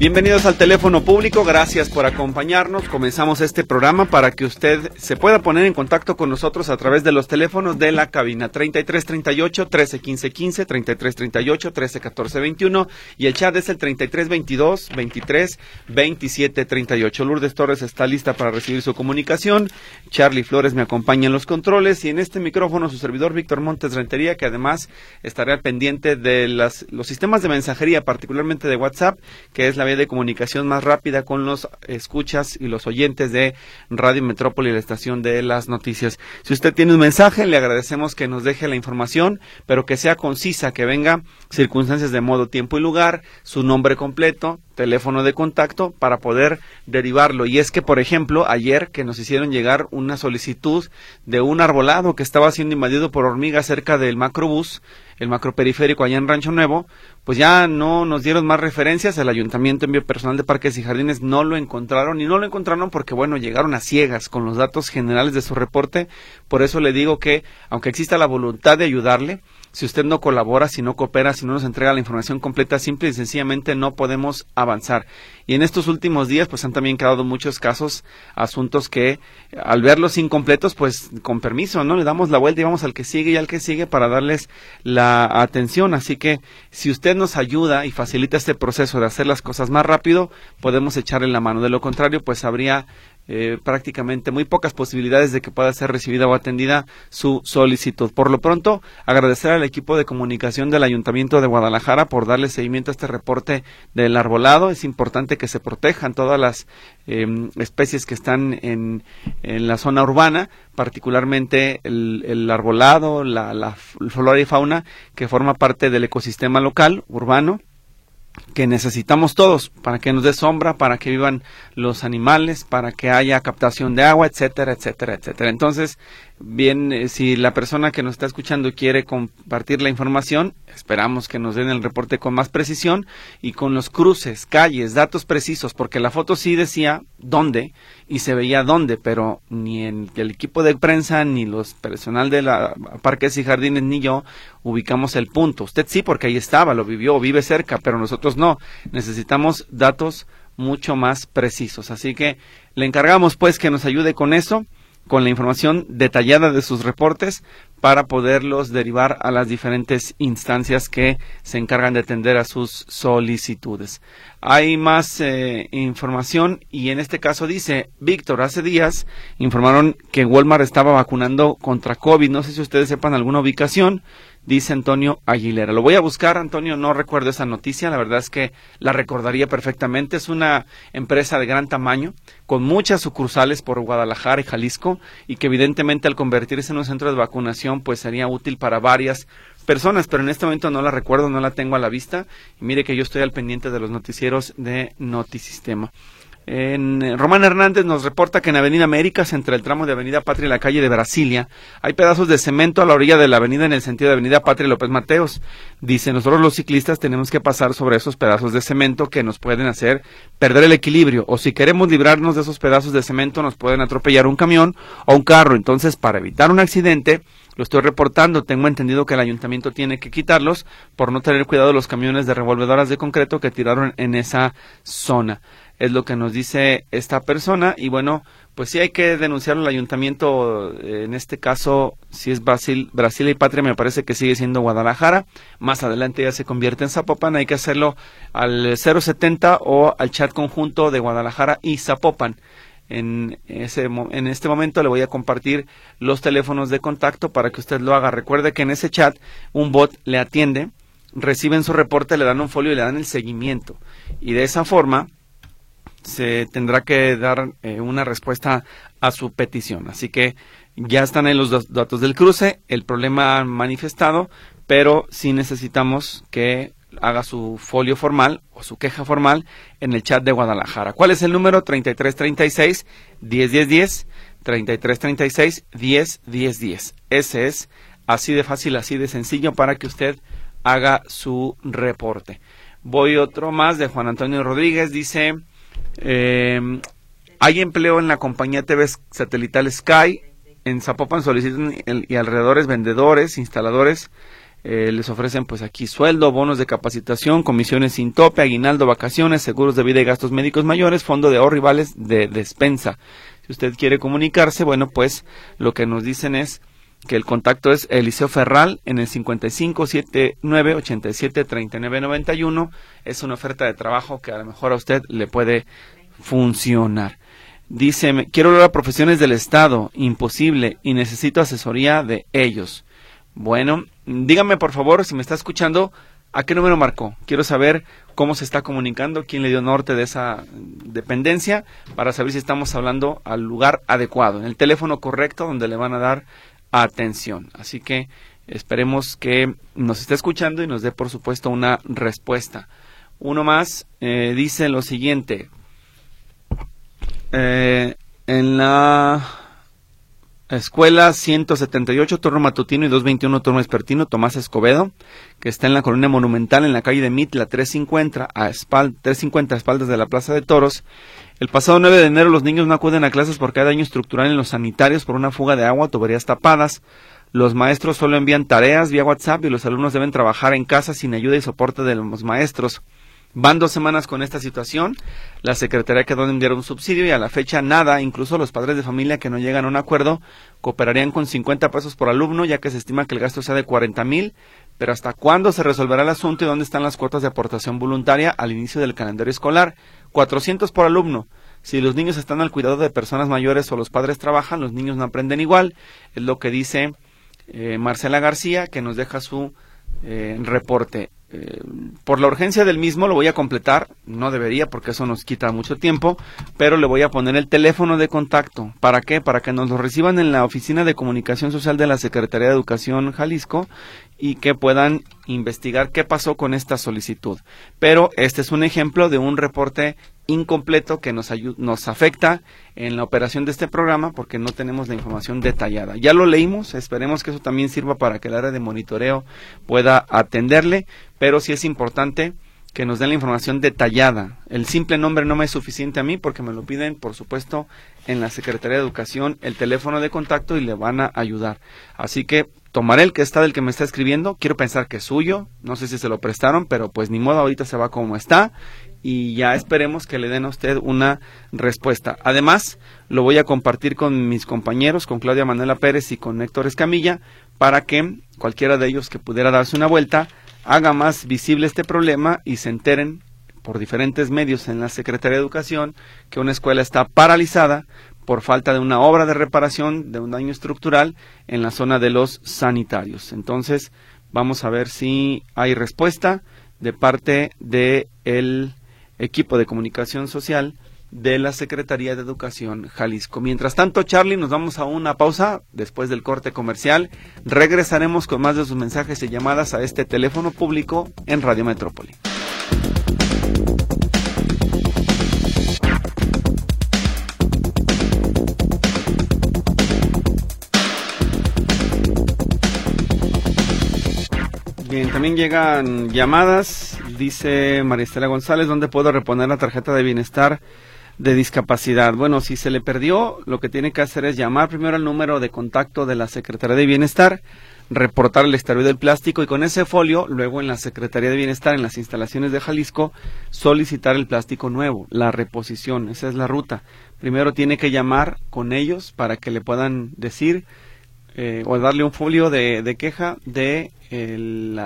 Bienvenidos al teléfono público, gracias por acompañarnos. Comenzamos este programa para que usted se pueda poner en contacto con nosotros a través de los teléfonos de la cabina 3338 131515, 3338 131421 y el chat es el 3322 23 27 38. Lourdes Torres está lista para recibir su comunicación. Charlie Flores me acompaña en los controles y en este micrófono su servidor Víctor Montes Rentería, que además estará pendiente de las, los sistemas de mensajería, particularmente de WhatsApp, que es la de comunicación más rápida con los escuchas y los oyentes de Radio Metrópoli, la estación de las noticias. Si usted tiene un mensaje, le agradecemos que nos deje la información, pero que sea concisa, que venga circunstancias de modo, tiempo y lugar, su nombre completo, teléfono de contacto para poder derivarlo. Y es que, por ejemplo, ayer que nos hicieron llegar una solicitud de un arbolado que estaba siendo invadido por hormigas cerca del macrobús, el macroperiférico allá en Rancho Nuevo, pues ya no nos dieron más referencias, el ayuntamiento envió personal de parques y jardines, no lo encontraron y no lo encontraron porque bueno, llegaron a ciegas con los datos generales de su reporte, por eso le digo que aunque exista la voluntad de ayudarle, si usted no colabora, si no coopera, si no nos entrega la información completa, simple y sencillamente no podemos avanzar. Y en estos últimos días, pues han también quedado muchos casos, asuntos que al verlos incompletos, pues con permiso, ¿no? Le damos la vuelta y vamos al que sigue y al que sigue para darles la atención. Así que si usted nos ayuda y facilita este proceso de hacer las cosas más rápido, podemos echarle la mano. De lo contrario, pues habría eh, prácticamente muy pocas posibilidades de que pueda ser recibida o atendida su solicitud. Por lo pronto, agradecer al equipo de comunicación del Ayuntamiento de Guadalajara por darle seguimiento a este reporte del arbolado. Es importante que se protejan todas las em, especies que están en, en, la zona urbana, particularmente el, arbolado, la, la flora y fauna que forma parte del ecosistema local, urbano que necesitamos todos para que nos dé sombra, para que vivan los animales, para que haya captación de agua, etcétera, etcétera, etcétera. Entonces, bien, eh, si la persona que nos está escuchando quiere compartir la información, esperamos que nos den el reporte con más precisión y con los cruces, calles, datos precisos, porque la foto sí decía dónde y se veía dónde, pero ni el, equipo de prensa, ni los personal de la Parques y Jardines, ni yo ubicamos el punto. Usted sí, porque ahí estaba, lo vivió, vive cerca, pero nosotros no. Necesitamos datos mucho más precisos. Así que le encargamos pues que nos ayude con eso con la información detallada de sus reportes para poderlos derivar a las diferentes instancias que se encargan de atender a sus solicitudes. Hay más eh, información y en este caso dice, Víctor, hace días informaron que Walmart estaba vacunando contra COVID. No sé si ustedes sepan alguna ubicación dice Antonio Aguilera. Lo voy a buscar, Antonio, no recuerdo esa noticia, la verdad es que la recordaría perfectamente. Es una empresa de gran tamaño, con muchas sucursales por Guadalajara y Jalisco, y que evidentemente al convertirse en un centro de vacunación, pues sería útil para varias personas, pero en este momento no la recuerdo, no la tengo a la vista. Y mire que yo estoy al pendiente de los noticieros de Notisistema. En, eh, Román Hernández nos reporta que en Avenida Américas, entre el tramo de Avenida Patria y la calle de Brasilia, hay pedazos de cemento a la orilla de la avenida en el sentido de Avenida Patria y López Mateos. Dice, nosotros los ciclistas tenemos que pasar sobre esos pedazos de cemento que nos pueden hacer perder el equilibrio. O si queremos librarnos de esos pedazos de cemento, nos pueden atropellar un camión o un carro. Entonces, para evitar un accidente, lo estoy reportando, tengo entendido que el ayuntamiento tiene que quitarlos por no tener cuidado los camiones de revolvedoras de concreto que tiraron en esa zona es lo que nos dice esta persona y bueno, pues sí hay que denunciarlo al ayuntamiento, eh, en este caso, si es Brasil, Brasil y Patria, me parece que sigue siendo Guadalajara, más adelante ya se convierte en Zapopan, hay que hacerlo al 070 o al chat conjunto de Guadalajara y Zapopan. En, ese, en este momento le voy a compartir los teléfonos de contacto para que usted lo haga. Recuerde que en ese chat un bot le atiende, reciben su reporte, le dan un folio y le dan el seguimiento. Y de esa forma, se tendrá que dar eh, una respuesta a su petición. Así que ya están en los datos del cruce, el problema manifestado, pero sí necesitamos que haga su folio formal o su queja formal en el chat de Guadalajara. ¿Cuál es el número? 3336 101010 3336 101010. Ese es Así de fácil, así de sencillo para que usted haga su reporte. Voy otro más de Juan Antonio Rodríguez. Dice, eh, hay empleo en la compañía TV satelital Sky. En Zapopan solicitan y alrededores vendedores, instaladores. Eh, les ofrecen pues aquí sueldo, bonos de capacitación, comisiones sin tope, aguinaldo, vacaciones, seguros de vida y gastos médicos mayores, fondo de ahorro y vales de despensa. Si usted quiere comunicarse, bueno, pues lo que nos dicen es que el contacto es Eliseo Ferral en el 5579873991. Es una oferta de trabajo que a lo mejor a usted le puede funcionar. Dice, quiero hablar a profesiones del Estado, imposible, y necesito asesoría de ellos. Bueno, dígame por favor, si me está escuchando, ¿a qué número marcó? Quiero saber cómo se está comunicando, quién le dio norte de esa dependencia, para saber si estamos hablando al lugar adecuado, en el teléfono correcto donde le van a dar atención. Así que esperemos que nos esté escuchando y nos dé, por supuesto, una respuesta. Uno más eh, dice lo siguiente. Eh, en la escuela 178, turno matutino y 221, turno vespertino, Tomás Escobedo, que está en la colonia monumental en la calle de Mitla 350 a, espal 350 a espaldas de la Plaza de Toros, el pasado 9 de enero los niños no acuden a clases porque hay daño estructural en los sanitarios por una fuga de agua, tuberías tapadas. Los maestros solo envían tareas vía WhatsApp y los alumnos deben trabajar en casa sin ayuda y soporte de los maestros. Van dos semanas con esta situación. La Secretaría quedó de enviar un subsidio y a la fecha nada. Incluso los padres de familia que no llegan a un acuerdo cooperarían con 50 pesos por alumno, ya que se estima que el gasto sea de 40 mil. Pero ¿hasta cuándo se resolverá el asunto y dónde están las cuotas de aportación voluntaria al inicio del calendario escolar? 400 por alumno. Si los niños están al cuidado de personas mayores o los padres trabajan, los niños no aprenden igual. Es lo que dice eh, Marcela García, que nos deja su eh, reporte. Eh, por la urgencia del mismo lo voy a completar, no debería porque eso nos quita mucho tiempo, pero le voy a poner el teléfono de contacto. ¿Para qué? Para que nos lo reciban en la Oficina de Comunicación Social de la Secretaría de Educación Jalisco y que puedan investigar qué pasó con esta solicitud. Pero este es un ejemplo de un reporte incompleto que nos, nos afecta en la operación de este programa porque no tenemos la información detallada. Ya lo leímos, esperemos que eso también sirva para que el área de monitoreo pueda atenderle, pero sí es importante que nos den la información detallada. El simple nombre no me es suficiente a mí porque me lo piden, por supuesto, en la Secretaría de Educación, el teléfono de contacto y le van a ayudar. Así que tomaré el que está del que me está escribiendo, quiero pensar que es suyo, no sé si se lo prestaron, pero pues ni modo, ahorita se va como está. Y ya esperemos que le den a usted una respuesta. Además, lo voy a compartir con mis compañeros, con Claudia Manuela Pérez y con Héctor Escamilla, para que cualquiera de ellos que pudiera darse una vuelta haga más visible este problema y se enteren por diferentes medios en la Secretaría de Educación que una escuela está paralizada por falta de una obra de reparación de un daño estructural en la zona de los sanitarios. Entonces, vamos a ver si hay respuesta de parte de el equipo de comunicación social de la Secretaría de Educación Jalisco. Mientras tanto, Charlie, nos vamos a una pausa después del corte comercial. Regresaremos con más de sus mensajes y llamadas a este teléfono público en Radio Metrópoli. Bien, también llegan llamadas. Dice Maristela González, ¿dónde puedo reponer la tarjeta de bienestar de discapacidad? Bueno, si se le perdió, lo que tiene que hacer es llamar primero al número de contacto de la Secretaría de Bienestar, reportar el extravío del plástico y con ese folio, luego en la Secretaría de Bienestar, en las instalaciones de Jalisco, solicitar el plástico nuevo, la reposición. Esa es la ruta. Primero tiene que llamar con ellos para que le puedan decir eh, o darle un folio de, queja de el,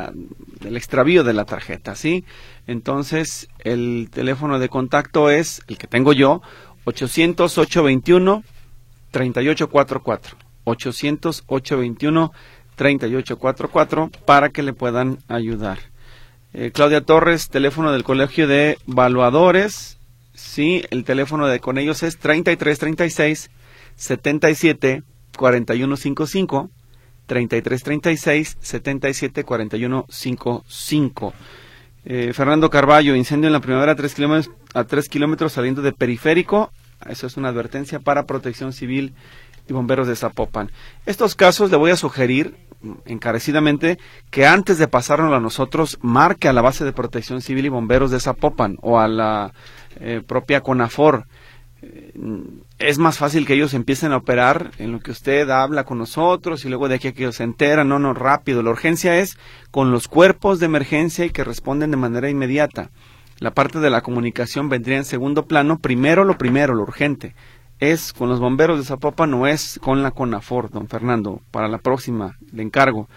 del extravío de la tarjeta, ¿sí? Entonces, el teléfono de contacto es el que tengo yo, 800-821-3844. 800-821-3844 para que le puedan ayudar. Eh, Claudia Torres, teléfono del Colegio de Evaluadores. Sí, el teléfono de con ellos es 3336 77 4155 3336 77 4155. Eh, Fernando Carballo, incendio en la primavera a 3 kilómetros, a 3 kilómetros saliendo de periférico. Eso es una advertencia para protección civil y bomberos de Zapopan. Estos casos le voy a sugerir encarecidamente que antes de pasárnoslo a nosotros, marque a la base de protección civil y bomberos de Zapopan o a la eh, propia CONAFOR. Es más fácil que ellos empiecen a operar en lo que usted habla con nosotros y luego de aquí a que ellos se enteran, no, no, rápido. La urgencia es con los cuerpos de emergencia y que responden de manera inmediata. La parte de la comunicación vendría en segundo plano. Primero lo primero, lo urgente es con los bomberos de Zapopan no es con la CONAFOR, don Fernando. Para la próxima le encargo.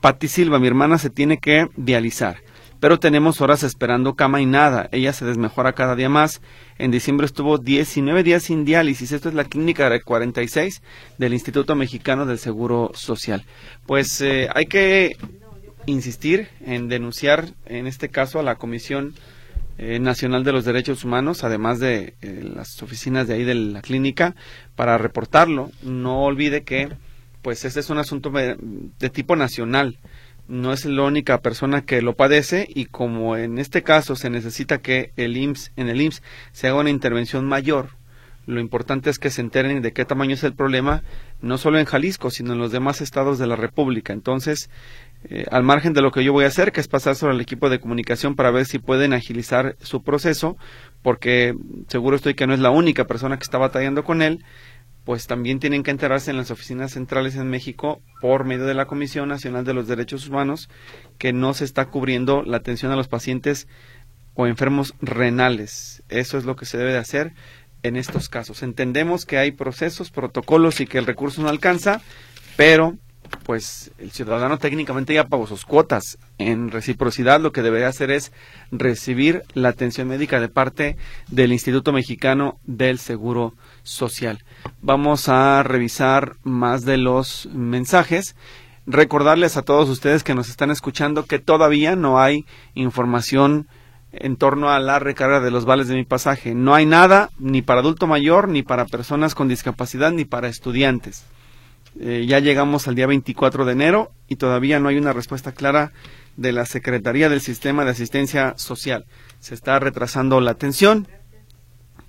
Patti Silva, mi hermana, se tiene que dializar. Pero tenemos horas esperando cama y nada. Ella se desmejora cada día más. En diciembre estuvo 19 días sin diálisis. Esto es la clínica de 46 del Instituto Mexicano del Seguro Social. Pues eh, hay que insistir en denunciar, en este caso, a la Comisión eh, Nacional de los Derechos Humanos, además de eh, las oficinas de ahí de la clínica, para reportarlo. No olvide que, pues, este es un asunto de, tipo nacional. No es la única persona que lo padece y como en este caso se necesita que el IMSS, en el IMSS se haga una intervención mayor, lo importante es que se enteren de qué tamaño es el problema, no solo en Jalisco, sino en los demás estados de la República. Entonces, eh, al margen de lo que yo voy a hacer, que es pasar sobre el equipo de comunicación para ver si pueden agilizar su proceso, porque seguro estoy que no es la única persona que está batallando con él, pues también tienen que enterarse en las oficinas centrales en México por medio de la Comisión Nacional de los Derechos Humanos que no se está cubriendo la atención a los pacientes o enfermos renales. Eso es lo que se debe de hacer en estos casos. Entendemos que hay procesos, protocolos y que el recurso no alcanza, pero pues el ciudadano técnicamente ya pagó sus cuotas. En reciprocidad lo que debería hacer es recibir la atención médica de parte del Instituto Mexicano del Seguro Social. Vamos a revisar más de los mensajes. Recordarles a todos ustedes que nos están escuchando que todavía no hay información en torno a la recarga de los vales de mi pasaje. No hay nada ni para adulto mayor, ni para personas con discapacidad, ni para estudiantes. Eh, ya llegamos al día 24 de enero y todavía no hay una respuesta clara de la Secretaría del Sistema de Asistencia Social. Se está retrasando la atención,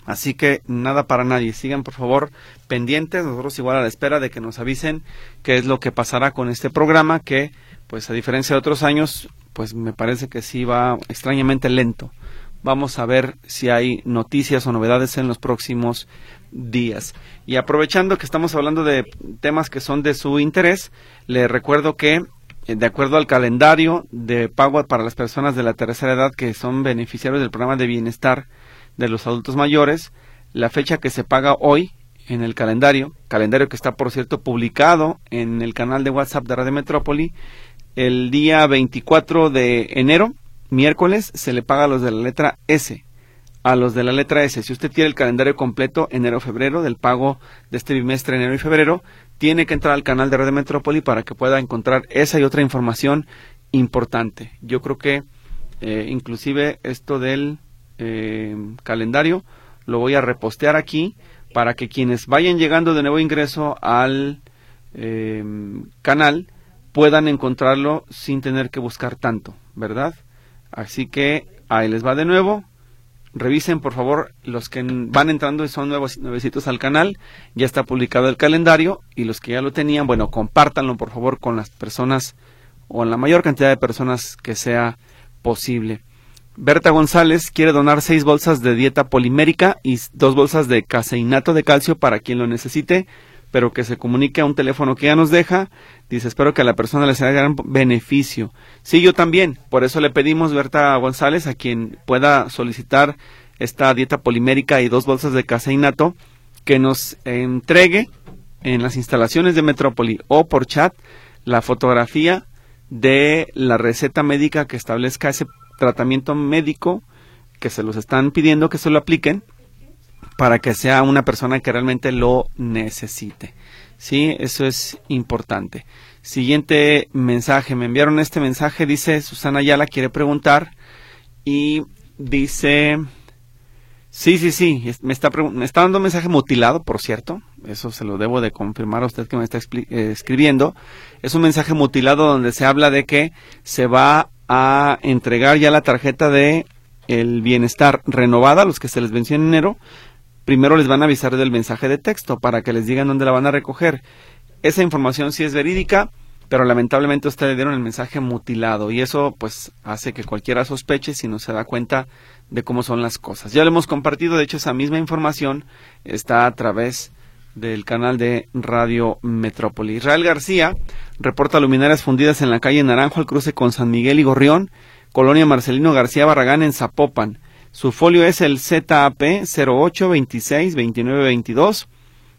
así que nada para nadie. Sigan por favor pendientes, nosotros igual a la espera de que nos avisen qué es lo que pasará con este programa que, pues a diferencia de otros años, pues me parece que sí va extrañamente lento. Vamos a ver si hay noticias o novedades en los próximos días. Y aprovechando que estamos hablando de temas que son de su interés, le recuerdo que eh, de acuerdo al calendario de pago para las personas de la tercera edad que son beneficiarios del programa de bienestar de los adultos mayores, la fecha que se paga hoy en el calendario, calendario que está por cierto publicado en el canal de WhatsApp de Radio Metrópoli, el día 24 de enero, miércoles, se le paga a los de la letra S a los de la letra S. Si usted quiere el calendario completo enero-febrero del pago de este bimestre enero y febrero, tiene que entrar al canal de Red Metrópoli para que pueda encontrar esa y otra información importante. Yo creo que eh, inclusive esto del eh, calendario lo voy a repostear aquí para que quienes vayan llegando de nuevo ingreso al eh, canal puedan encontrarlo sin tener que buscar tanto, ¿verdad? Así que ahí les va de nuevo Revisen, por favor, los que van entrando y son nuevos, nuevecitos al canal. Ya está publicado el calendario y los que ya lo tenían, bueno, compártanlo, por favor, con las personas o en la mayor cantidad de personas que sea posible. Berta González quiere donar seis bolsas de dieta polimérica y dos bolsas de caseinato de calcio para quien lo necesite pero que se comunique a un teléfono que ya nos deja. Dice, espero que a la persona le sea de gran beneficio. Sí, yo también. Por eso le pedimos, Berta González, a quien pueda solicitar esta dieta polimérica y dos bolsas de caseinato, que nos entregue en las instalaciones de Metrópoli o por chat la fotografía de la receta médica que establezca ese tratamiento médico que se los están pidiendo que se lo apliquen para que sea una persona que realmente lo necesite. Sí, eso es importante. Siguiente mensaje. Me enviaron este mensaje. Dice Susana la quiere preguntar. Y dice. Sí, sí, sí. Me está, me está dando un mensaje mutilado, por cierto. Eso se lo debo de confirmar a usted que me está eh, escribiendo. Es un mensaje mutilado donde se habla de que se va a entregar ya la tarjeta de el bienestar renovada, los que se les venció en enero, primero les van a avisar del mensaje de texto para que les digan dónde la van a recoger. Esa información sí es verídica, pero lamentablemente ustedes dieron el mensaje mutilado y eso pues hace que cualquiera sospeche si no se da cuenta de cómo son las cosas. Ya lo hemos compartido, de hecho esa misma información está a través del canal de Radio Metrópoli. Israel García reporta luminarias fundidas en la calle Naranjo al cruce con San Miguel y Gorrión, Colonia Marcelino García Barragán en Zapopan. Su folio es el ZAP 08262922.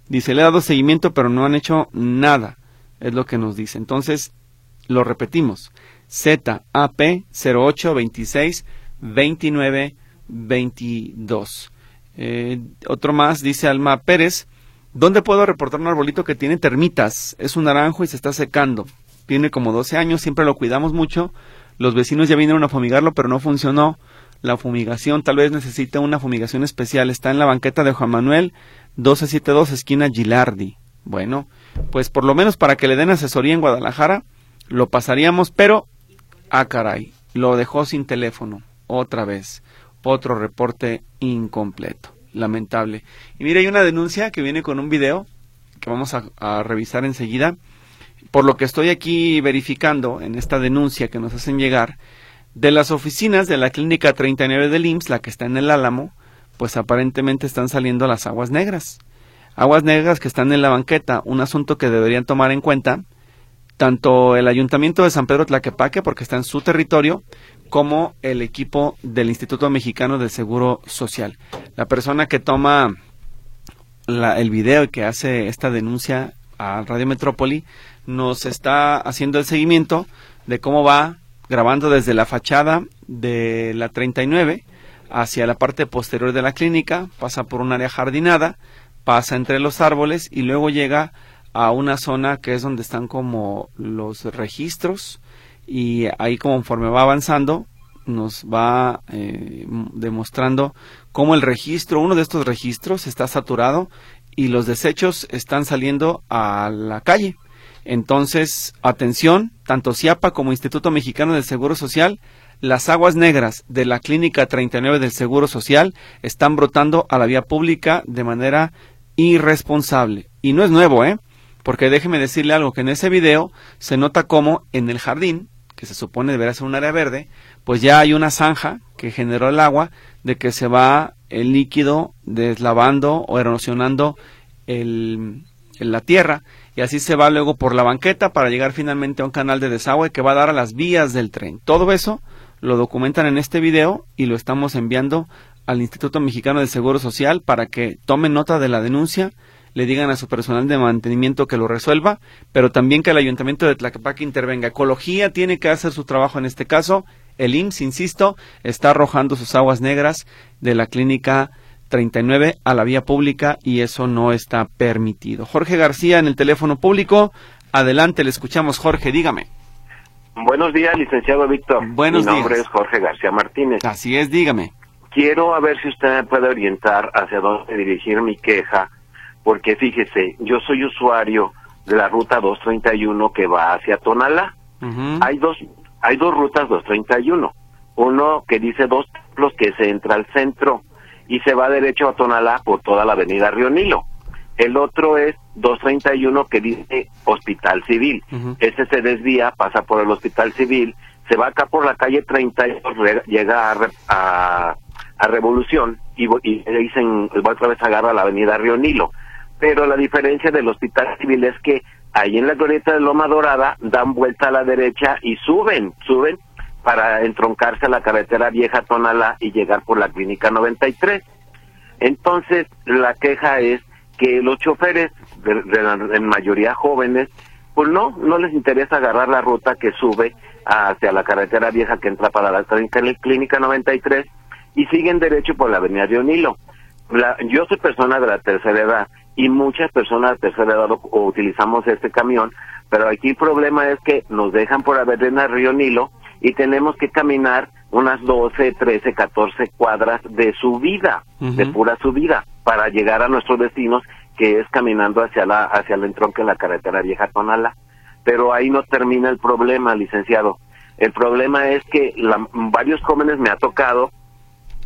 Dice, le ha dado seguimiento, pero no han hecho nada. Es lo que nos dice. Entonces, lo repetimos. ZAP 08262922. Eh, otro más, dice Alma Pérez. ¿Dónde puedo reportar un arbolito que tiene termitas? Es un naranjo y se está secando. Tiene como 12 años, siempre lo cuidamos mucho. Los vecinos ya vinieron a fumigarlo, pero no funcionó. La fumigación tal vez necesite una fumigación especial. Está en la banqueta de Juan Manuel, 1272, esquina Gilardi. Bueno, pues por lo menos para que le den asesoría en Guadalajara, lo pasaríamos, pero, ah caray, lo dejó sin teléfono, otra vez, otro reporte incompleto lamentable. Y mire, hay una denuncia que viene con un video que vamos a, revisar enseguida. Por lo que estoy aquí verificando en esta denuncia que nos hacen llegar, de las oficinas de la clínica 39 del IMSS, la que está en el Álamo, pues aparentemente están saliendo las aguas negras. Aguas negras que están en la banqueta, un asunto que deberían tomar en cuenta tanto el Ayuntamiento de San Pedro Tlaquepaque, porque está en su territorio, como el equipo del Instituto Mexicano del Seguro Social. La persona que toma el video y que hace esta denuncia a Radio Metrópoli nos está haciendo el seguimiento de cómo va grabando desde la fachada de la 39 hacia la parte posterior de la clínica, pasa por un área jardinada, pasa entre los árboles y luego llega a una zona que es donde están como los registros y ahí conforme va avanzando nos va eh, demostrando cómo el registro, uno de estos registros está saturado y los desechos están saliendo a la calle. Entonces, atención, tanto CIAPA como Instituto Mexicano del Seguro Social, las aguas negras de la Clínica 39 del Seguro Social están brotando a la vía pública de manera irresponsable. Y no es nuevo, ¿eh? Porque déjeme decirle algo, que en ese video se nota como en el jardín que se supone deberá ser un área verde, pues ya hay una zanja que generó el agua de que se va el líquido deslavando o erosionando el, la tierra y así se va luego por la banqueta para llegar finalmente a un canal de desagüe que va a dar a las vías del tren. Todo eso lo documentan en este video y lo estamos enviando al Instituto Mexicano de Seguro Social para que tomen nota de la denuncia le digan a su personal de mantenimiento que lo resuelva, pero también que el ayuntamiento de Tlaquepaque intervenga. Ecología tiene que hacer su trabajo en este caso. El IMSS, insisto, está arrojando sus aguas negras de la clínica 39 a la vía pública y eso no está permitido. Jorge García en el teléfono público. Adelante, le escuchamos. Jorge, dígame. Buenos días, licenciado Víctor. Buenos Mi nombre es Jorge García Martínez. Así es, dígame. Quiero a ver si usted me puede orientar hacia dónde dirigir mi queja porque fíjese, yo soy usuario de la ruta 231 que va hacia Tonalá. Hay dos hay dos rutas 231. Uno que dice dos templos que se entra al centro y se va derecho a Tonalá por toda la avenida Río Nilo. El otro es 231 que dice Hospital Civil. Ese se desvía, pasa por el Hospital Civil, se va acá por la calle 32, llega a, a, a Revolución y, y dicen, va otra vez agarra la avenida Río Nilo pero la diferencia del hospital civil es que ahí en la glorieta de Loma Dorada dan vuelta a la derecha y suben, suben para entroncarse a la carretera vieja Tonalá y llegar por la clínica 93. Entonces, la queja es que los choferes, de, en mayoría jóvenes, pues no, no les interesa agarrar la ruta que sube hacia la carretera vieja que entra para la clínica 93 y siguen derecho por la avenida de Onilo. yo soy persona de la tercera edad y muchas personas de tercera edad utilizamos este camión, pero aquí el problema es que nos dejan por Avenida Río Nilo y tenemos que caminar unas 12, 13, 14 cuadras de subida, de pura subida, para llegar a nuestros destinos, que es caminando hacia la hacia el entronque en la carretera vieja Tonala. Pero ahí no termina el problema, licenciado. El problema es que la, varios jóvenes me ha tocado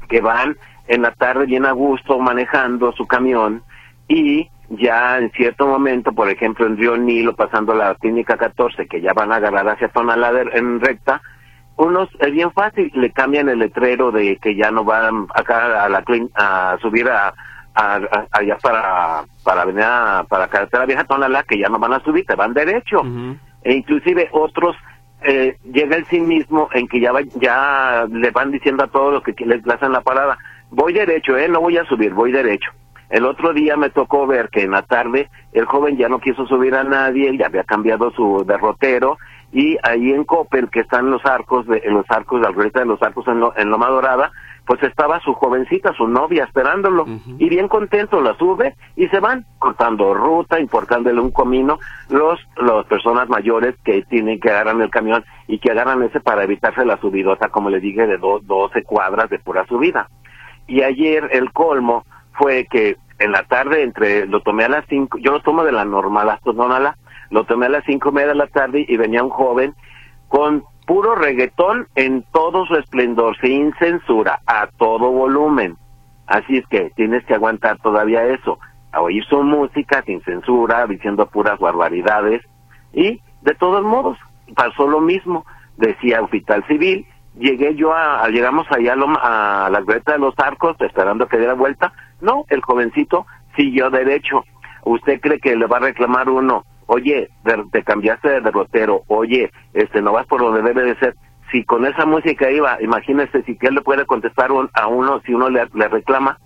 que van en la tarde bien a gusto manejando su camión y ya en cierto momento, por ejemplo en Río Nilo, pasando la clínica 14, que ya van a agarrar hacia Tonalá en recta, unos es bien fácil, le cambian el letrero de que ya no van acá a la a subir a, allá para para venir a, para carretera vieja Tonalá, que ya no van a subir, te van derecho. E inclusive otros eh, llega el sí mismo en que ya ya le van diciendo a todos los que les hacen la parada, voy derecho, eh, no voy a subir, voy derecho. El otro día me tocó ver que en la tarde el joven ya no quiso subir a nadie, ya había cambiado su derrotero y ahí en Coppel, que están los arcos, de, en los arcos, de de los arcos en, lo, en Loma Dorada, pues estaba su jovencita, su novia esperándolo y bien contento la sube y se van cortando ruta, importándole un comino los las personas mayores que tienen que agarrar el camión y que agarran ese para evitarse la subidota, como le dije, de do, 12 cuadras de pura subida. Y ayer el colmo fue que en la tarde entre lo tomé a las cinco, yo lo tomo de la normal hasta la lo tomé a las cinco media de la tarde y venía un joven con puro reggaetón en todo su esplendor, sin censura, a todo volumen. Así es que tienes que aguantar todavía eso, a oír su música sin censura, diciendo puras barbaridades. Y de todos modos, pasó lo mismo, decía Hospital Civil, llegué yo a, llegamos allá a, a la de los arcos esperando que diera vuelta, no, el jovencito siguió derecho. ¿Usted cree que le va a reclamar uno? Oye, te cambiaste de derrotero. Oye, este, no vas por donde debe de ser. Si con esa música iba, imagínese si que él le puede contestar a uno si uno le, reclama.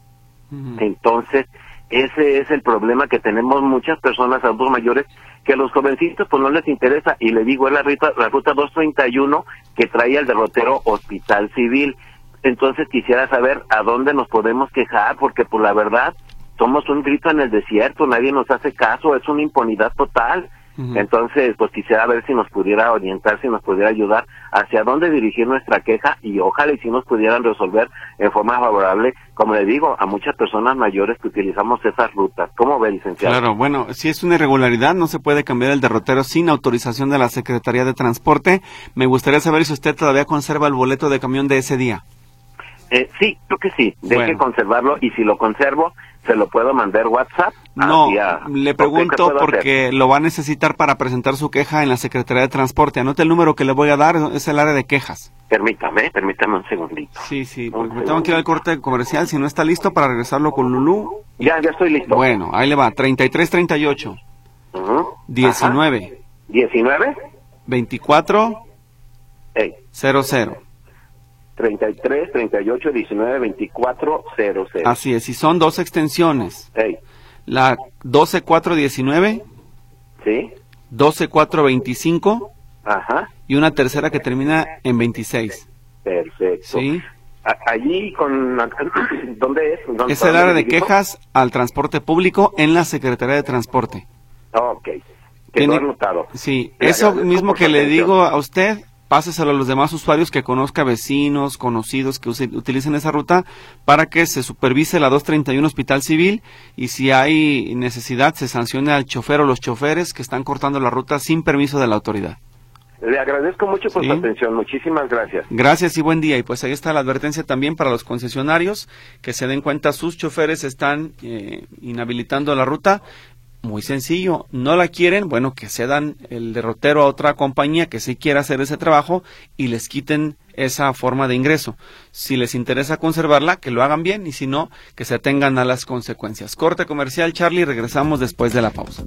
Entonces, ese es el problema que tenemos muchas personas adultos mayores que a los jovencitos pues no les interesa y le digo es la ruta la ruta 231 que trae el derrotero Hospital Civil entonces quisiera saber a dónde nos podemos quejar, porque por pues, la verdad somos un grito en el desierto, nadie nos hace caso, es una impunidad total. Entonces, pues quisiera ver si nos pudiera orientar, si nos pudiera ayudar hacia dónde dirigir nuestra queja y ojalá y si nos pudieran resolver en forma favorable, como le digo, a muchas personas mayores que utilizamos esas rutas. ¿Cómo ve, licenciado? Claro, bueno, si es una irregularidad, no se puede cambiar el derrotero sin autorización de la Secretaría de Transporte. Me gustaría saber si usted todavía conserva el boleto de camión de ese día. Eh, sí, creo que sí. Deje conservarlo y si lo conservo, se lo puedo mandar WhatsApp. No, le pregunto porque lo va a necesitar para presentar su queja en la Secretaría de Transporte. Anote el número que le voy a dar, es el área de quejas. Permítame, permítame un segundito. Sí, sí, me tengo que ir al corte comercial. Si no está listo para regresarlo con Lulú. Ya, ya estoy listo. Bueno, ahí le va, 3338. Uh 19. 19. 24. Hey. 00. 33, 38, 19, 24, 00. Así es, y son dos extensiones. Hey. La 12419. Sí. 12425. Ajá. Y una tercera que termina en 26. Perfecto. Sí. Allí con ¿dónde es? ¿Dónde, es el área de quejas al transporte público en la Secretaría de Transporte. Ok. Quedó anotado. Sí, eso mismo que le digo a usted, páseselo a los demás usuarios que conozca, vecinos, conocidos que utilicen esa ruta para que se supervise la 231 Hospital Civil y si hay necesidad se sancione al chofer o los choferes que están cortando la ruta sin permiso de la autoridad. Le agradezco mucho por su atención. Muchísimas gracias. Gracias y buen día. Y pues ahí está la advertencia también para los concesionarios que se den cuenta sus choferes están eh, inhabilitando la ruta muy sencillo, no la quieren, bueno, que cedan el derrotero a otra compañía que sí quiera hacer ese trabajo y les quiten esa forma de ingreso. Si les interesa conservarla, que lo hagan bien y si no, que se atengan a las consecuencias. Corte comercial, Charlie, regresamos después de la pausa.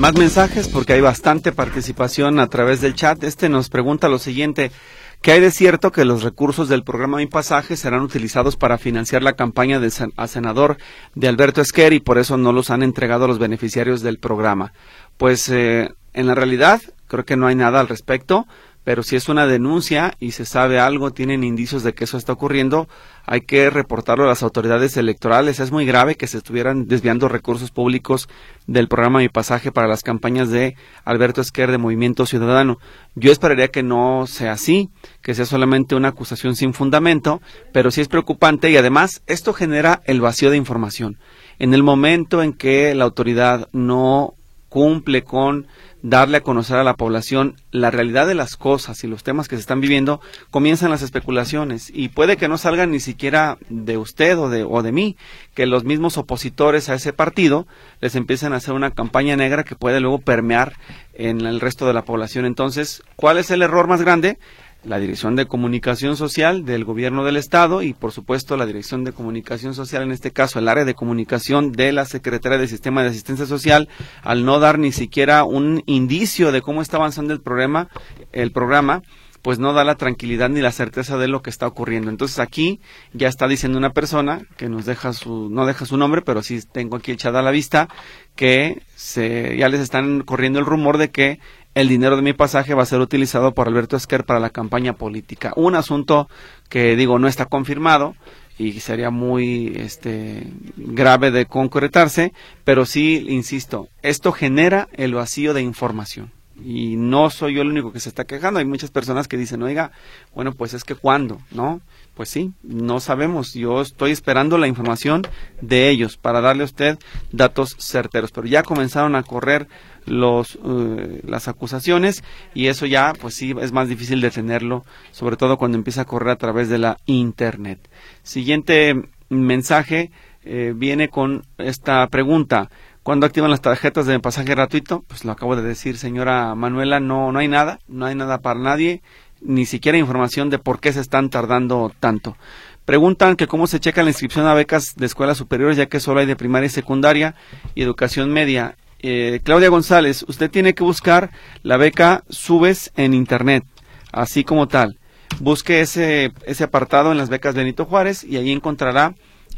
Más mensajes porque hay bastante participación a través del chat. Este nos pregunta lo siguiente. ¿Qué hay de cierto que los recursos del programa Mi Pasaje serán utilizados para financiar la campaña de senador de Alberto Esquer y por eso no los han entregado a los beneficiarios del programa? Pues eh, en la realidad creo que no hay nada al respecto pero si es una denuncia y se sabe algo, tienen indicios de que eso está ocurriendo, hay que reportarlo a las autoridades electorales. Es muy grave que se estuvieran desviando recursos públicos del programa Mi Pasaje para las campañas de Alberto Esquer de Movimiento Ciudadano. Yo esperaría que no sea así, que sea solamente una acusación sin fundamento, pero sí es preocupante y además esto genera el vacío de información. En el momento en que la autoridad no cumple con darle a conocer a la población la realidad de las cosas y los temas que se están viviendo, comienzan las especulaciones y puede que no salgan ni siquiera de usted o de, o de mí, que los mismos opositores a ese partido les empiecen a hacer una campaña negra que puede luego permear en el resto de la población. Entonces, ¿cuál es el error más grande? La Dirección de Comunicación Social del Gobierno del Estado y, por supuesto, la Dirección de Comunicación Social, en este caso el área de comunicación de la Secretaría de Sistema de Asistencia Social, al no dar ni siquiera un indicio de cómo está avanzando el programa, el programa, pues no da la tranquilidad ni la certeza de lo que está ocurriendo. Entonces aquí ya está diciendo una persona que nos deja su, no deja su nombre, pero sí tengo aquí echada a la vista, que se, ya les están corriendo el rumor de que el dinero de mi pasaje va a ser utilizado por Alberto Esquer para la campaña política. Un asunto que digo no está confirmado y sería muy este grave de concretarse, pero sí insisto, esto genera el vacío de información. Y no soy yo el único que se está quejando, hay muchas personas que dicen, "Oiga, bueno, pues es que cuándo, ¿no?" Pues sí, no sabemos. Yo estoy esperando la información de ellos para darle a usted datos certeros, pero ya comenzaron a correr los, eh, las acusaciones y eso ya pues sí es más difícil detenerlo, sobre todo cuando empieza a correr a través de la Internet. Siguiente mensaje eh, viene con esta pregunta. ¿Cuándo activan las tarjetas de pasaje gratuito? Pues lo acabo de decir, señora Manuela, no, no hay nada, no hay nada para nadie, ni siquiera información de por qué se están tardando tanto. Preguntan que cómo se checa la inscripción a becas de escuelas superiores, ya que solo hay de primaria y secundaria y educación media. Eh, Claudia González, usted tiene que buscar la beca Subes en Internet, así como tal. Busque ese, ese apartado en las becas Benito Juárez y ahí encontrará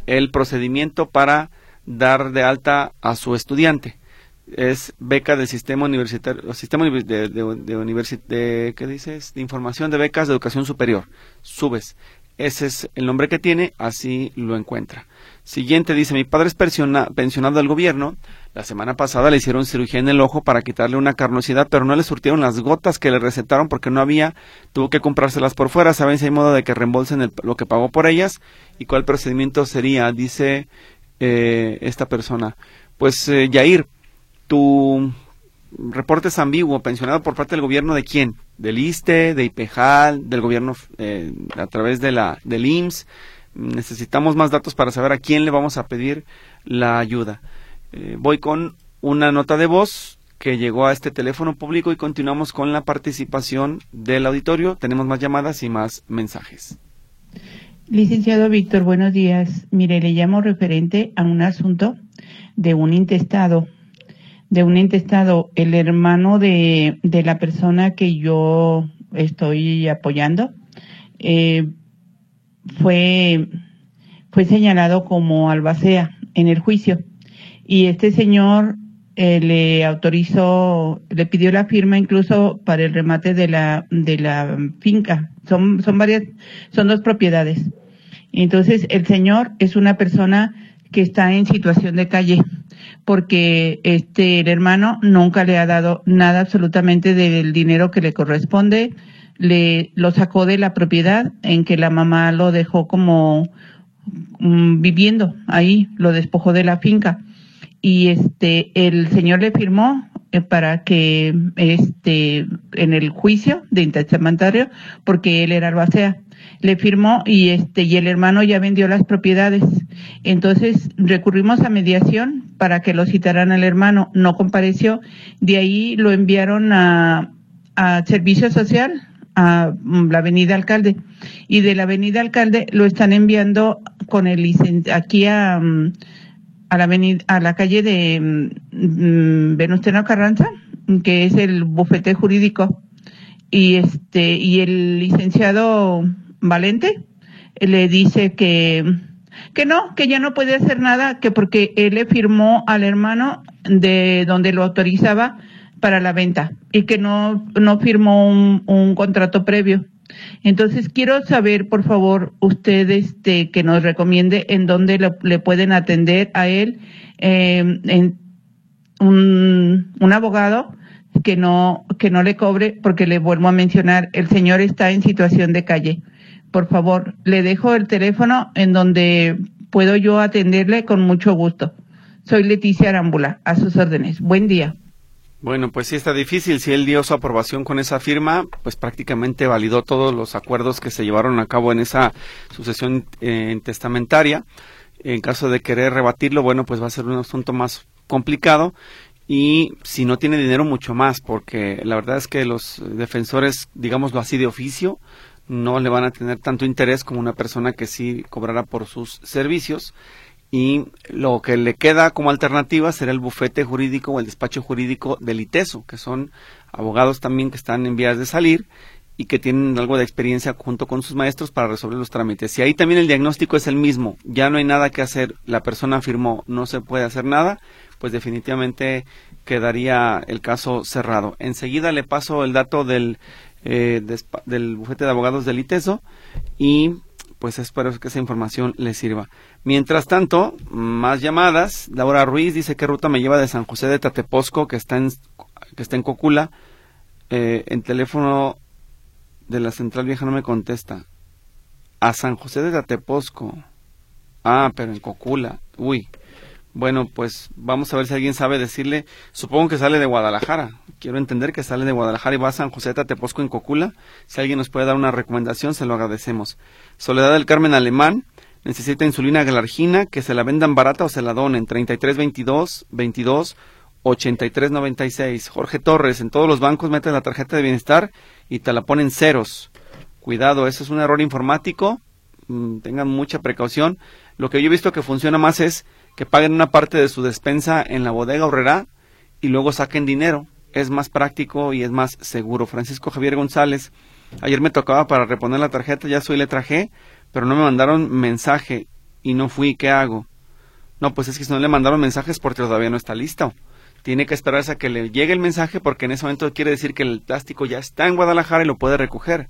el procedimiento para dar de alta a su estudiante. Es beca del sistema universitario, sistema de, de, de, ¿qué dices? De información de becas de educación superior. Subes. Ese es el nombre que tiene, así lo encuentra. Siguiente dice, mi padre es pensionado del gobierno. La semana pasada le hicieron cirugía en el ojo para quitarle una carnosidad, pero no le surtieron las gotas que le recetaron porque no había. Tuvo que comprárselas por fuera. ¿Saben si hay modo de que reembolsen lo que pagó por ellas? ¿Y cuál procedimiento sería? Dice eh, esta persona. Pues, eh, Yair, tu reporte es ambiguo. ¿Pensionado por parte del gobierno de quién? ¿Del ISTE, de IPEJAL, del gobierno eh, a través de la, del IMSS? necesitamos más datos para saber a quién le vamos a pedir la ayuda. Eh, voy con una nota de voz que llegó a este teléfono público y continuamos con la participación del auditorio. Tenemos más llamadas y más mensajes. Licenciado Víctor, buenos días. Mire, le llamo referente a un asunto de un intestado. De un intestado, el hermano de, de la persona que yo estoy apoyando, eh, fue, fue señalado como albacea en el juicio. Y este señor eh, le autorizó, le pidió la firma incluso para el remate de la, de la finca. Son, son varias, son dos propiedades. Entonces, el señor es una persona que está en situación de calle, porque este, el hermano nunca le ha dado nada absolutamente del dinero que le corresponde, le lo sacó de la propiedad en que la mamá lo dejó como mm, viviendo ahí, lo despojó de la finca. Y este el señor le firmó eh, para que este en el juicio de intestamentario porque él era albacea le firmó y este y el hermano ya vendió las propiedades. Entonces recurrimos a mediación para que lo citaran al hermano. No compareció. De ahí lo enviaron a a servicio social a mm, la avenida Alcalde. Y de la avenida Alcalde lo están enviando con el aquí a, mm, a la avenida, a la calle de Venustiano Carranza, que es el bufete jurídico. Y este y el licenciado Valente le dice que que no, que ya no puede hacer nada, que porque él le firmó al hermano de donde lo autorizaba para la venta y que no, no firmó un, contrato previo. Entonces quiero saber, por favor, usted este, que nos recomiende en dónde le, pueden atender a él, eh, en un, un abogado que no, que no le cobre, porque le vuelvo a mencionar, el señor está en situación de calle. Por favor, le dejo el teléfono en donde puedo yo atenderle con mucho gusto. Soy Leticia Arámbula, a sus órdenes. Buen día. Bueno, pues sí está difícil. Si él dio su aprobación con esa firma, pues prácticamente validó todos los acuerdos que se llevaron a cabo en esa sucesión eh, testamentaria. En caso de querer rebatirlo, bueno, pues va a ser un asunto más complicado y si no tiene dinero mucho más, porque la verdad es que los defensores, digámoslo así, de oficio, no le van a tener tanto interés como una persona que sí cobrara por sus servicios y lo que le queda como alternativa será el bufete jurídico o el despacho jurídico del ITESO, que son abogados también que están en vías de salir y que tienen algo de experiencia junto con sus maestros para resolver los trámites. Y ahí también el diagnóstico es el mismo, ya no hay nada que hacer, la persona afirmó no se puede hacer nada, pues definitivamente quedaría el caso cerrado. Enseguida le paso el dato del, eh, del bufete de abogados del ITESO y pues espero que esa información le sirva. Mientras tanto, más llamadas. Laura Ruiz dice que ruta me lleva de San José de Tateposco, que está en, que está en Cocula. Eh, en teléfono de la central vieja no me contesta. A San José de Tateposco. Ah, pero en Cocula. Uy. Bueno, pues vamos a ver si alguien sabe decirle. Supongo que sale de Guadalajara. Quiero entender que sale de Guadalajara y va a San José de Tateposco en Cocula. Si alguien nos puede dar una recomendación, se lo agradecemos. Soledad del Carmen Alemán necesita insulina galargina, que se la vendan barata o se la donen. 3322 22 8396. Jorge Torres, en todos los bancos metes la tarjeta de bienestar y te la ponen ceros. Cuidado, eso es un error informático. Mm, tengan mucha precaución. Lo que yo he visto que funciona más es que paguen una parte de su despensa en la bodega horrera y luego saquen dinero. Es más práctico y es más seguro. Francisco Javier González, ayer me tocaba para reponer la tarjeta, ya soy letra G, pero no me mandaron mensaje y no fui, ¿qué hago? No, pues es que si no le mandaron mensajes porque todavía no está listo. Tiene que esperarse a que le llegue el mensaje porque en ese momento quiere decir que el plástico ya está en Guadalajara y lo puede recoger.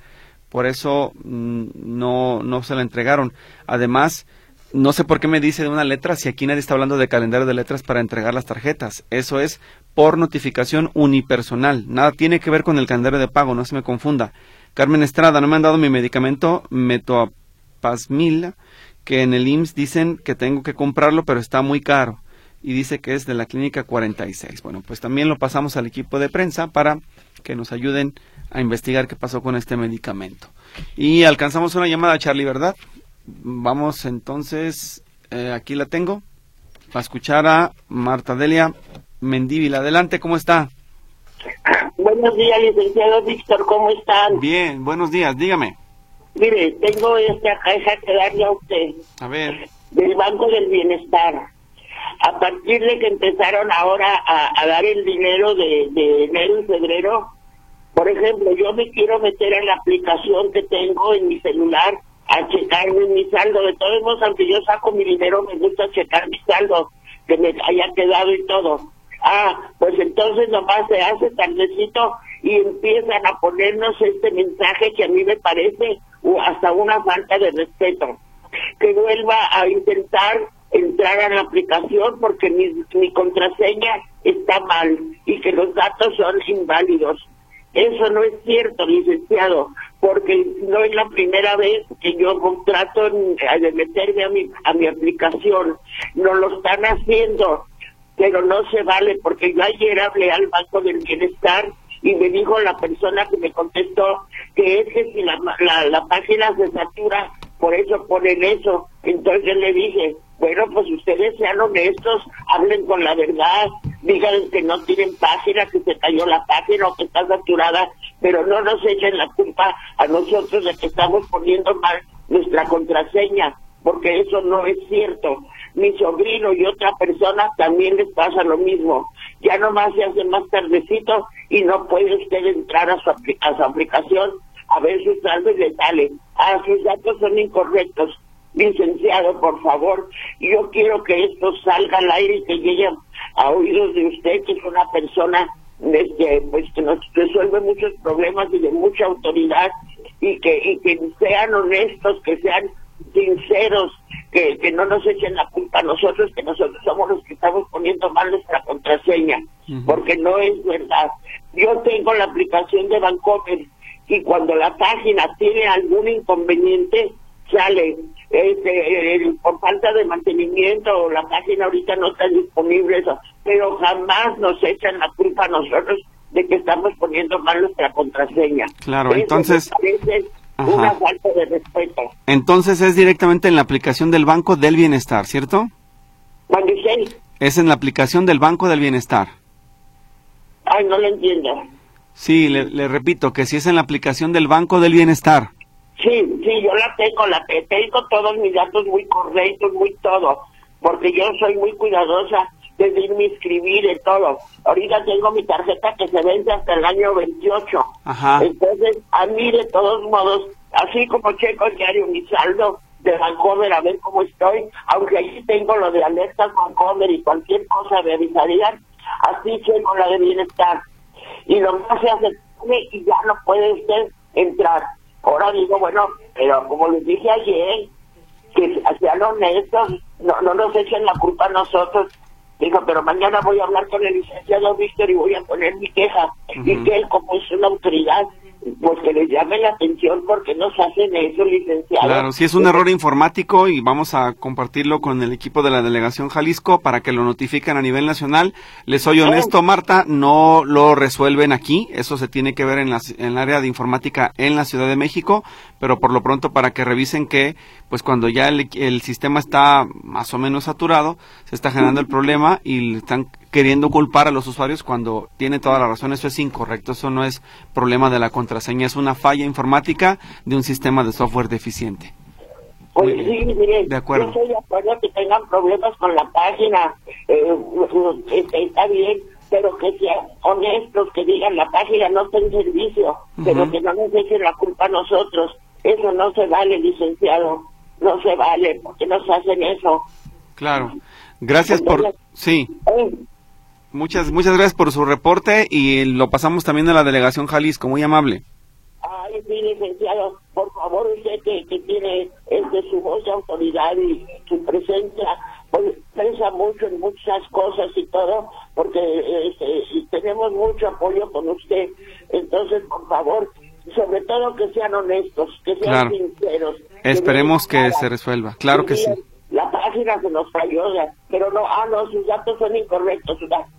Por eso mm, no, no se lo entregaron. Además, no sé por qué me dice de una letra si aquí nadie está hablando de calendario de letras para entregar las tarjetas. Eso es por notificación unipersonal. Nada tiene que ver con el calendario de pago, no se me confunda. Carmen Estrada, no me han dado mi medicamento Metoapasmil, que en el IMSS dicen que tengo que comprarlo, pero está muy caro. Y dice que es de la clínica 46. Bueno, pues también lo pasamos al equipo de prensa para que nos ayuden a investigar qué pasó con este medicamento. Y alcanzamos una llamada, Charlie, ¿verdad? Vamos entonces, eh, aquí la tengo, a escuchar a Marta Delia Mendívil. Adelante, ¿cómo está? Buenos días, licenciado Víctor, ¿cómo están? Bien, buenos días, dígame. Mire, tengo esta caja que darle a usted. A ver. Del Banco del Bienestar. A partir de que empezaron ahora a, dar el dinero de, de enero y febrero, por ejemplo, yo me quiero meter en la aplicación que tengo en mi celular a checarme mi saldo. De todos modos, aunque yo saco mi dinero, me gusta checar mi saldo, que me haya quedado y todo. Ah, pues entonces nomás se hace tardecito y empiezan a ponernos este mensaje que a mí me parece hasta una falta de respeto. Que vuelva a intentar entrar a la aplicación porque mi, mi contraseña está mal y que los datos son inválidos. Eso no es cierto, licenciado, porque no es la primera vez que yo trato de meterme a mi, a mi aplicación. No lo están haciendo, pero no se vale, porque yo ayer hablé al Banco del Bienestar y me dijo la persona que me contestó que es que si la, la, la página se satura, por eso ponen eso. Entonces le dije, bueno, pues ustedes sean honestos, hablen con la verdad, digan que no tienen página, que se cayó la página o que está saturada, pero no nos echen la culpa a nosotros de que estamos poniendo mal nuestra contraseña, porque eso no es cierto. Mi sobrino y otra persona también les pasa lo mismo. Ya nomás se hace más tardecito y no puede usted entrar a su, a su aplicación a ver sus saldos le sale. Ah, sus datos son incorrectos licenciado, por favor, yo quiero que esto salga al aire y que llegue a oídos de usted, que es una persona este, pues, que nos resuelve muchos problemas y de mucha autoridad, y que, y que sean honestos, que sean sinceros, que, que no nos echen la culpa a nosotros, que nosotros somos los que estamos poniendo mal nuestra contraseña, porque no es verdad. Yo tengo la aplicación de Bancomer y cuando la página tiene algún inconveniente, sale este, por falta de mantenimiento, la página ahorita no está disponible, eso, pero jamás nos echan la culpa a nosotros de que estamos poniendo mal nuestra contraseña. Claro, entonces... una falta de respeto. Entonces es directamente en la aplicación del Banco del Bienestar, ¿cierto? Es en la aplicación del Banco del Bienestar. Ay, no lo entiendo. Sí, le, le repito que si es en la aplicación del Banco del Bienestar. Sí, sí, yo la tengo, la tengo todos mis datos muy correctos, muy todo, porque yo soy muy cuidadosa de irme a inscribir y todo. Ahorita tengo mi tarjeta que se vence hasta el año 28. Ajá. Entonces, a mí de todos modos, así como checo diario mi saldo de Vancouver a ver cómo estoy, aunque allí tengo lo de alerta Vancouver y cualquier cosa me avisarían, así checo la de bienestar. Y lo más se hace y ya no puede usted entrar. Ahora digo, bueno, pero como les dije ayer, que sean honestos, no, no nos echen la culpa a nosotros. Digo, pero mañana voy a hablar con el licenciado Víctor y voy a poner mi queja. Y que él, como es una autoridad, pues que les llame la atención porque nos hacen eso, licenciado. Claro, si es un error informático y vamos a compartirlo con el equipo de la delegación Jalisco para que lo notifiquen a nivel nacional. Les soy honesto, Marta, no lo resuelven aquí, eso se tiene que ver en, la, en el área de informática en la Ciudad de México, pero por lo pronto para que revisen que, pues cuando ya el, el sistema está más o menos saturado, se está generando el problema y están queriendo culpar a los usuarios cuando tiene toda la razón. Eso es incorrecto. Eso no es problema de la contraseña. Es una falla informática de un sistema de software deficiente. Pues sí, mire, de acuerdo. yo estoy de acuerdo que tengan problemas con la página, eh, este, está bien, pero que sean honestos, que digan la página no está en servicio, pero que no nos echen la culpa a nosotros. Eso no se vale, licenciado, no se vale, porque nos hacen eso. Claro. Gracias por... Sí. Eh, Muchas, muchas gracias por su reporte y lo pasamos también a la delegación Jalisco, muy amable. Ay, sí, licenciado, por favor, usted que, tiene este, su voz de autoridad y su presencia, pues piensa mucho en muchas cosas y todo, porque este, tenemos mucho apoyo con usted. Entonces, por favor, sobre todo que sean honestos, que sean sinceros. Esperemos que, se resuelva, claro que sí la página se nos falló, pero no, ah, no, sus datos son incorrectos,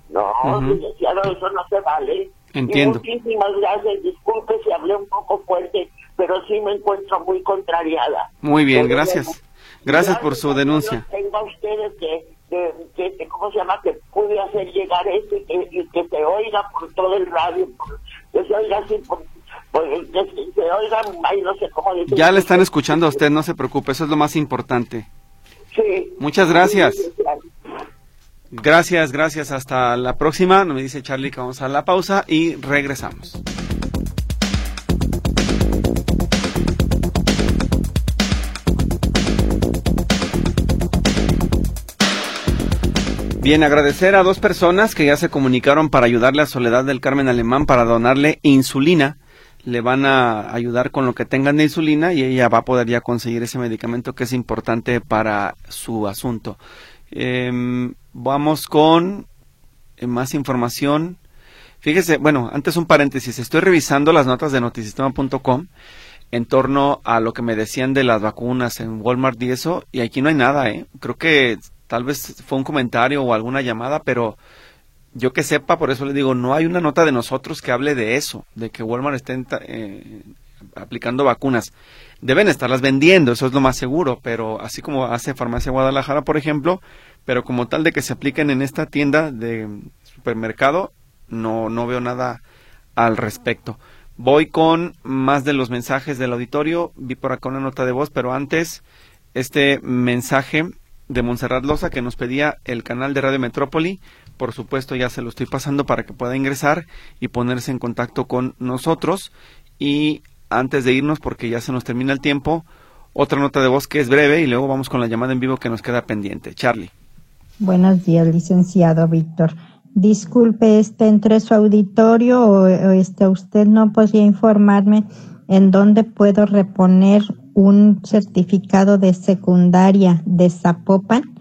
no, eso no se vale. Entiendo. muchísimas gracias, disculpe si hablé un poco fuerte, pero sí me encuentro muy contrariada. Muy bien, gracias. Gracias, por su denuncia. Tengo a ustedes que, que, ¿cómo se llama? Que pude hacer llegar esto y que, se oiga por todo el radio, que se oiga así por, que se oiga, ay, no sé cómo decir. Ya le están escuchando a usted, no se preocupe, eso es lo más importante. Sí. Muchas gracias. Gracias, gracias. Hasta la próxima. Me dice Charlie que vamos a la pausa y regresamos. Bien, agradecer a dos personas que ya se comunicaron para ayudarle a Soledad del Carmen Alemán para donarle insulina le van a ayudar con lo que tengan de insulina y ella va a poder ya conseguir ese medicamento que es importante para su asunto. Em, vamos con eh, más información. Fíjese, bueno, antes un paréntesis, estoy revisando las notas de notisistema.com en torno a lo que me decían de las vacunas en Walmart y eso, y aquí no hay nada, ¿eh? Creo que tal vez fue un comentario o alguna llamada, pero yo que sepa, por eso le digo, no hay una nota de nosotros que hable de eso, de que Walmart esté eh, aplicando vacunas. Deben estarlas vendiendo, eso es lo más seguro, pero así como hace Farmacia Guadalajara, por ejemplo, pero como tal de que se apliquen en esta tienda de supermercado, no, no veo nada al respecto. Voy con más de los mensajes del auditorio. Vi por acá una nota de voz, pero antes, este mensaje de Montserrat Loza que nos pedía el canal de Radio Metrópoli por supuesto ya se lo estoy pasando para que pueda ingresar y ponerse en contacto con nosotros. Y antes de irnos, porque ya se nos termina el tiempo, otra nota de voz que es breve y luego vamos con la llamada en vivo que nos queda pendiente. Charlie. Buenos días, licenciado Víctor. Disculpe, este entre su auditorio o, este usted no podría informarme en dónde puedo reponer un certificado de secundaria de Zapopan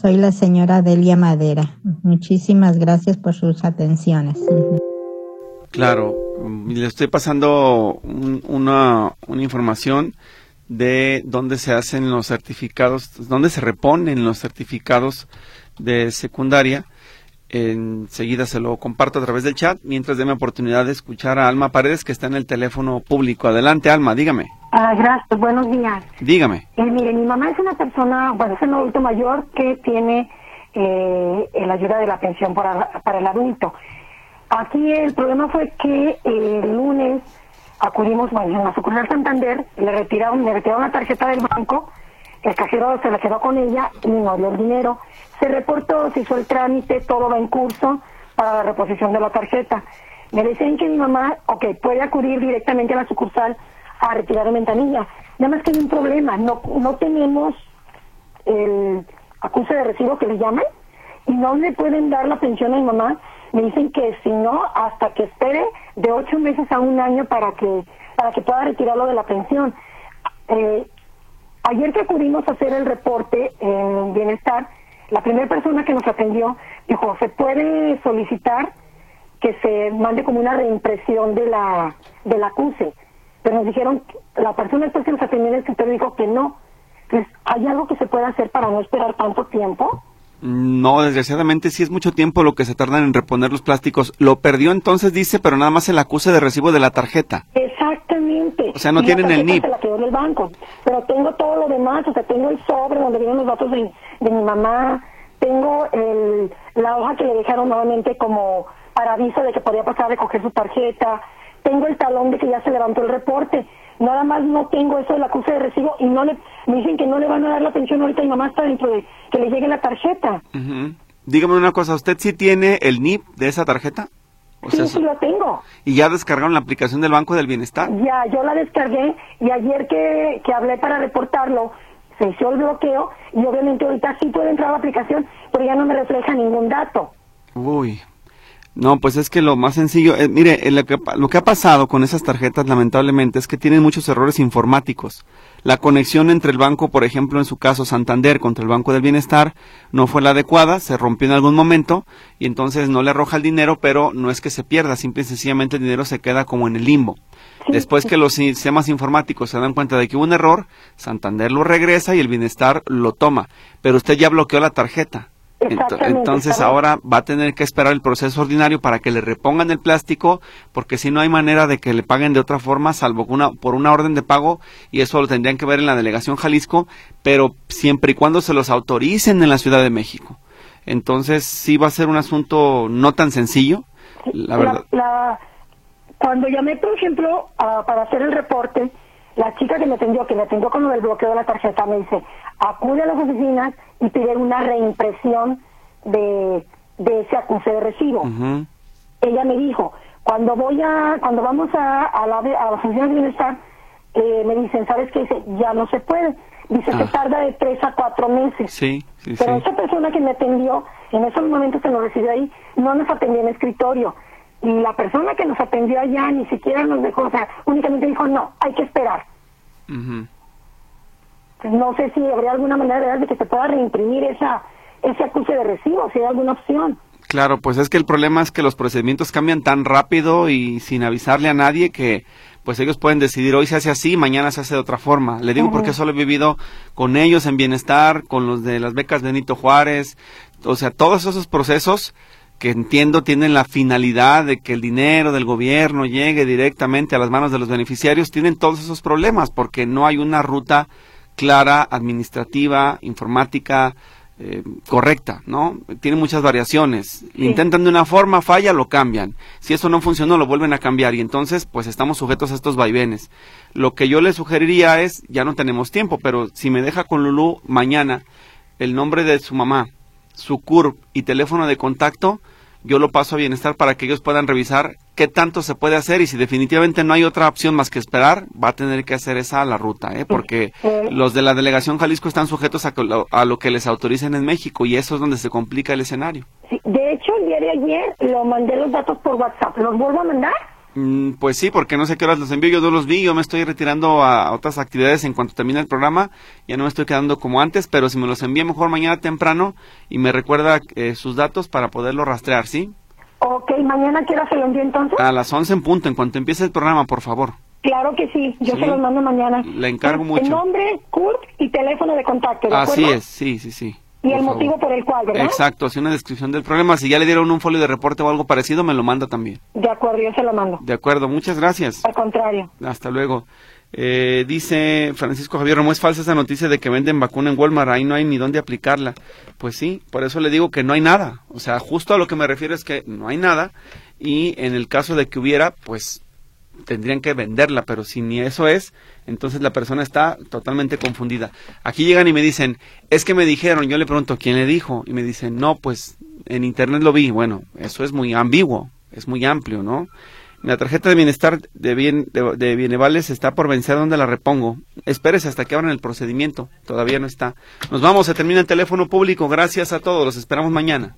soy la señora Delia Madera. Muchísimas gracias por sus atenciones. Claro, le estoy pasando una, una información de dónde se hacen los certificados, dónde se reponen los certificados de secundaria. Enseguida se lo comparto a través del chat, mientras déme oportunidad de escuchar a Alma Paredes, que está en el teléfono público. Adelante, Alma, dígame. Ah, gracias, buenos días. Dígame. Eh, mire, mi mamá es una persona, bueno, es un adulto mayor que tiene eh, la ayuda de la pensión para, para el adulto. Aquí el problema fue que el lunes acudimos, bueno, en la sucursal Santander, le retiraron, le retiraron la tarjeta del banco, el cajero se la quedó con ella y no dio el dinero. Se reportó, se hizo el trámite, todo va en curso para la reposición de la tarjeta. Me dicen que mi mamá, ok, puede acudir directamente a la sucursal a retirar la ventanilla. Nada más que hay un problema, no, no tenemos el acuse de recibo que le llaman y no le pueden dar la pensión a mi mamá. Me dicen que si no, hasta que espere de ocho meses a un año para que para que pueda retirarlo de la pensión. Eh, ayer que acudimos a hacer el reporte en Bienestar, la primera persona que nos atendió dijo, se puede solicitar que se mande como una reimpresión de la del acuse. Pero nos dijeron, la persona que nos atendió en el escritorio dijo que no. Entonces, ¿hay algo que se pueda hacer para no esperar tanto tiempo? No, desgraciadamente sí es mucho tiempo lo que se tardan en reponer los plásticos. Lo perdió entonces, dice, pero nada más el acuse de recibo de la tarjeta. Exactamente. O sea, no tienen el NIP. Se la quedó en el banco. Pero tengo todo lo demás, o sea, tengo el sobre donde vienen los datos de, de mi mamá, tengo el, la hoja que le dejaron nuevamente como para aviso de que podía pasar a recoger su tarjeta, tengo el talón de que ya se levantó el reporte, nada más no tengo eso del acuse de recibo y no le, me dicen que no le van a dar la pensión ahorita y mamá está dentro de que le llegue la tarjeta. Dígame una cosa, ¿usted sí tiene el NIP de esa tarjeta? Sí, sí lo tengo. ¿Y ya descargaron la aplicación del Banco del Bienestar? Ya, yo la descargué y ayer que, que hablé para reportarlo, se hizo el bloqueo y obviamente ahorita sí puede entrar a la aplicación, pero ya no me refleja ningún dato. Uy, no, pues es que lo más sencillo, eh, mire, lo, que, lo que ha pasado con esas tarjetas lamentablemente es que tienen muchos errores informáticos. La conexión entre el banco, por ejemplo, en su caso Santander contra el Banco del Bienestar, no fue la adecuada, se rompió en algún momento y entonces no le arroja el dinero, pero no es que se pierda, simple y sencillamente el dinero se queda como en el limbo. Después que los sistemas informáticos se dan cuenta de que hubo un error, Santander lo regresa y el Bienestar lo toma, pero usted ya bloqueó la tarjeta. Entonces ahora va a tener que esperar el proceso ordinario para que le repongan el plástico, porque si no hay manera de que le paguen de otra forma, salvo una, por una orden de pago, y eso lo tendrían que ver en la delegación Jalisco, pero siempre y cuando se los autoricen en la Ciudad de México. Entonces sí va a ser un asunto no tan sencillo, la verdad. cuando llamé, por ejemplo, para hacer el reporte, la chica que me atendió, que me atendió con el bloqueo de la tarjeta, me dice, acude a las oficinas y pide una reimpresión de, de ese acuse de recibo. Ella me dijo, cuando voy a, cuando vamos a, a la, a la oficina de bienestar, eh, me dicen, ¿sabes qué? Dice, ya no se puede. Dice, se ah. tarda de tres a cuatro meses. Sí, sí, Pero esa persona que me atendió, en esos momentos que nos recibió ahí, no nos atendió en escritorio. Y la persona que nos atendió allá ni siquiera nos dejó, o sea, únicamente dijo, no, hay que esperar. No sé si habría alguna manera de que se pueda reimprimir esa, ese acuse de recibo, si hay alguna opción. Claro, pues es que el problema es que los procedimientos cambian tan rápido y sin avisarle a nadie que pues ellos pueden decidir hoy se hace así, mañana se hace de otra forma. Le digo porque solo he vivido con ellos en bienestar, con los de las becas Benito Juárez, o sea, todos esos procesos que entiendo tienen la finalidad de que el dinero del gobierno llegue directamente a las manos de los beneficiarios, tienen todos esos problemas porque no hay una ruta clara, administrativa, informática, eh, correcta, ¿no? Tiene muchas variaciones. Intentan de una forma, falla, lo cambian. Si eso no funcionó, lo vuelven a cambiar y entonces, pues estamos sujetos a estos vaivenes. Lo que yo le sugeriría es, ya no tenemos tiempo, pero si me deja con Lulú mañana el nombre de su mamá, su CURP y teléfono de contacto, yo lo paso a bienestar para que ellos puedan revisar qué tanto se puede hacer y si definitivamente no hay otra opción más que esperar, va a tener que hacer esa la ruta, ¿eh? porque los de la delegación Jalisco están sujetos a, a, lo que les autoricen en México y eso es donde se complica el escenario. de hecho, el día de ayer lo mandé los datos por WhatsApp, ¿los vuelvo a mandar? Mm, pues sí, porque no sé qué horas los envío, yo no los vi, yo me estoy retirando a otras actividades en cuanto termine el programa, ya no me estoy quedando como antes, pero si me los envía mejor mañana temprano y me recuerda eh, sus datos para poderlo rastrear, ¿sí? Ok, mañana quiero se lo envío entonces. A las 11 en punto, en cuanto empiece el programa, por favor. Claro que sí, yo se los mando mañana. Le encargo mucho. El nombre, Kurt y teléfono de contacto, ¿de Así es, sí, sí, sí. Y el motivo por el cual, ¿verdad? Exacto, así una descripción del problema. Si ya le dieron un folio de reporte o algo parecido, me lo manda también. De acuerdo, yo se lo mando. De acuerdo, muchas gracias. Al contrario. Hasta luego. Eh, dice Francisco Javier ¿no es falsa esa noticia de que venden vacuna en Walmart, ahí no hay ni dónde aplicarla. Pues sí, por eso le digo que no hay nada. O sea, justo a lo que me refiero es que no hay nada y en el caso de que hubiera, pues tendrían que venderla, pero si ni eso es, entonces la persona está totalmente confundida. Aquí llegan y me dicen, es que me dijeron, yo le pregunto, ¿quién le dijo? Y me dicen, no, pues en internet lo vi. Bueno, eso es muy ambiguo, es muy amplio, ¿no? La tarjeta de bienestar de, bien, de, Bienevales está por vencer. ¿Dónde la repongo? Espérese hasta que abran el procedimiento. Todavía no está. Nos vamos. Se termina el teléfono público. Gracias a todos. Los esperamos mañana.